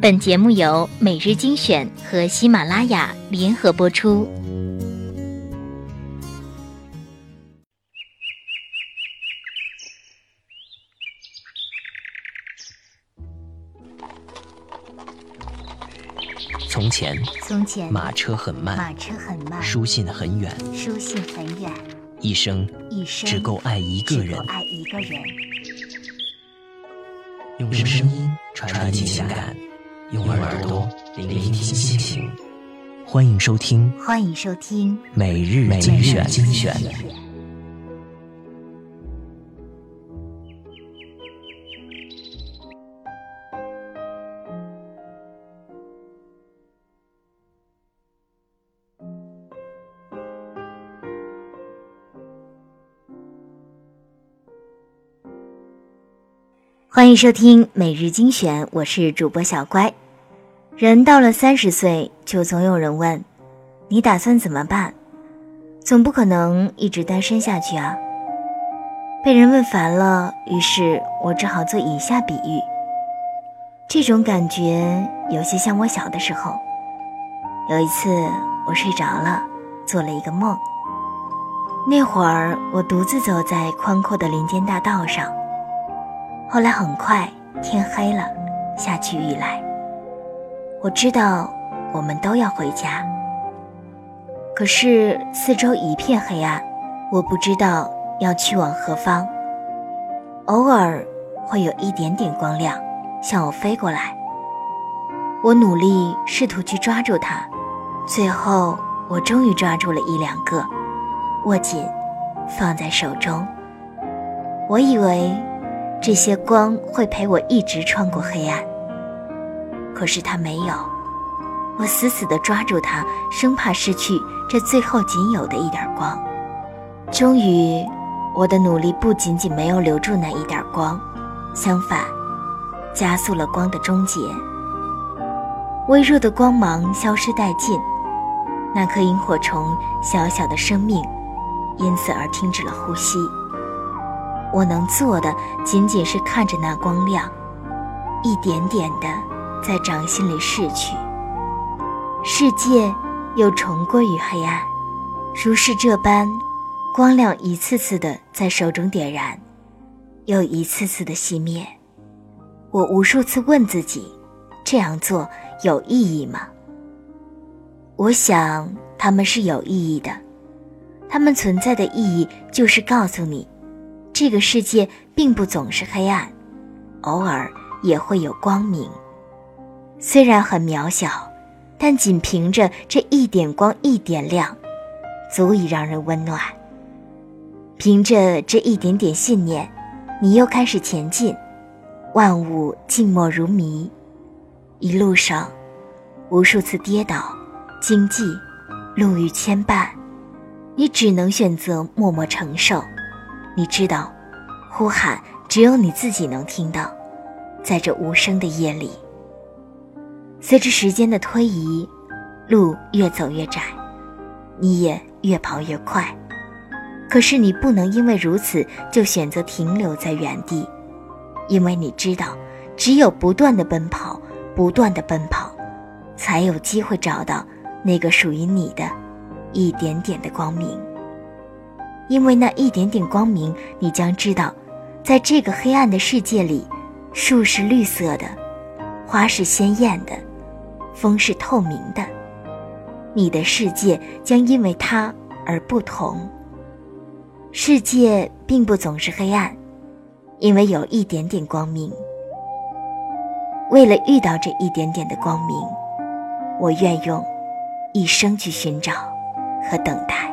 本节目由每日精选和喜马拉雅联合播出。从前，从前马车很慢，马车很慢，书信很远，书信很远，一生一生只够爱一个人只够。爱一个人。用声音传递情感，用耳朵聆听心情。欢迎收听欢迎收听每日精选欢迎收听每日精选，我是主播小乖。人到了三十岁，就总有人问：“你打算怎么办？”总不可能一直单身下去啊。被人问烦了，于是我只好做以下比喻。这种感觉有些像我小的时候。有一次我睡着了，做了一个梦。那会儿我独自走在宽阔的林间大道上。后来很快天黑了，下起雨来。我知道我们都要回家，可是四周一片黑暗，我不知道要去往何方。偶尔会有一点点光亮向我飞过来，我努力试图去抓住它，最后我终于抓住了一两个，握紧，放在手中。我以为。这些光会陪我一直穿过黑暗，可是它没有。我死死地抓住它，生怕失去这最后仅有的一点光。终于，我的努力不仅仅没有留住那一点光，相反，加速了光的终结。微弱的光芒消失殆尽，那颗萤火虫小小的生命，因此而停止了呼吸。我能做的仅仅是看着那光亮，一点点的在掌心里逝去。世界又重归于黑暗，如是这般，光亮一次次的在手中点燃，又一次次的熄灭。我无数次问自己：这样做有意义吗？我想它们是有意义的，它们存在的意义就是告诉你。这个世界并不总是黑暗，偶尔也会有光明。虽然很渺小，但仅凭着这一点光、一点亮，足以让人温暖。凭着这一点点信念，你又开始前进。万物静默如谜，一路上，无数次跌倒、惊悸、路遇牵绊，你只能选择默默承受。你知道，呼喊只有你自己能听到，在这无声的夜里。随着时间的推移，路越走越窄，你也越跑越快。可是你不能因为如此就选择停留在原地，因为你知道，只有不断的奔跑，不断的奔跑，才有机会找到那个属于你的，一点点的光明。因为那一点点光明，你将知道，在这个黑暗的世界里，树是绿色的，花是鲜艳的，风是透明的。你的世界将因为它而不同。世界并不总是黑暗，因为有一点点光明。为了遇到这一点点的光明，我愿用一生去寻找和等待。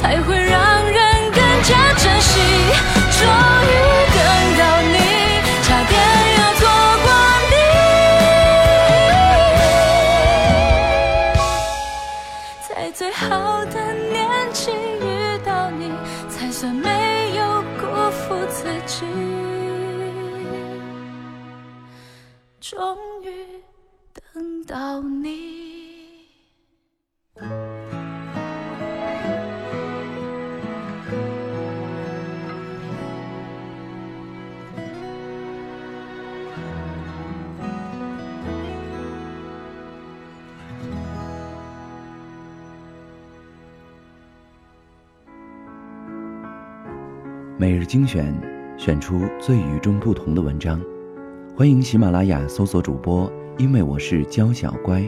才会让人更加珍惜。终于等到你差点要错过你。在最好的年纪遇到你才算没有辜负自己。终于等到你。每日精选，选出最与众不同的文章。欢迎喜马拉雅搜索主播，因为我是娇小乖。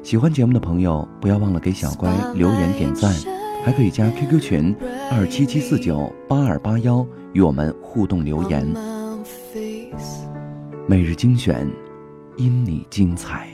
喜欢节目的朋友，不要忘了给小乖留言点赞，还可以加 QQ 群二七七四九八二八幺与我们互动留言。每日精选，因你精彩。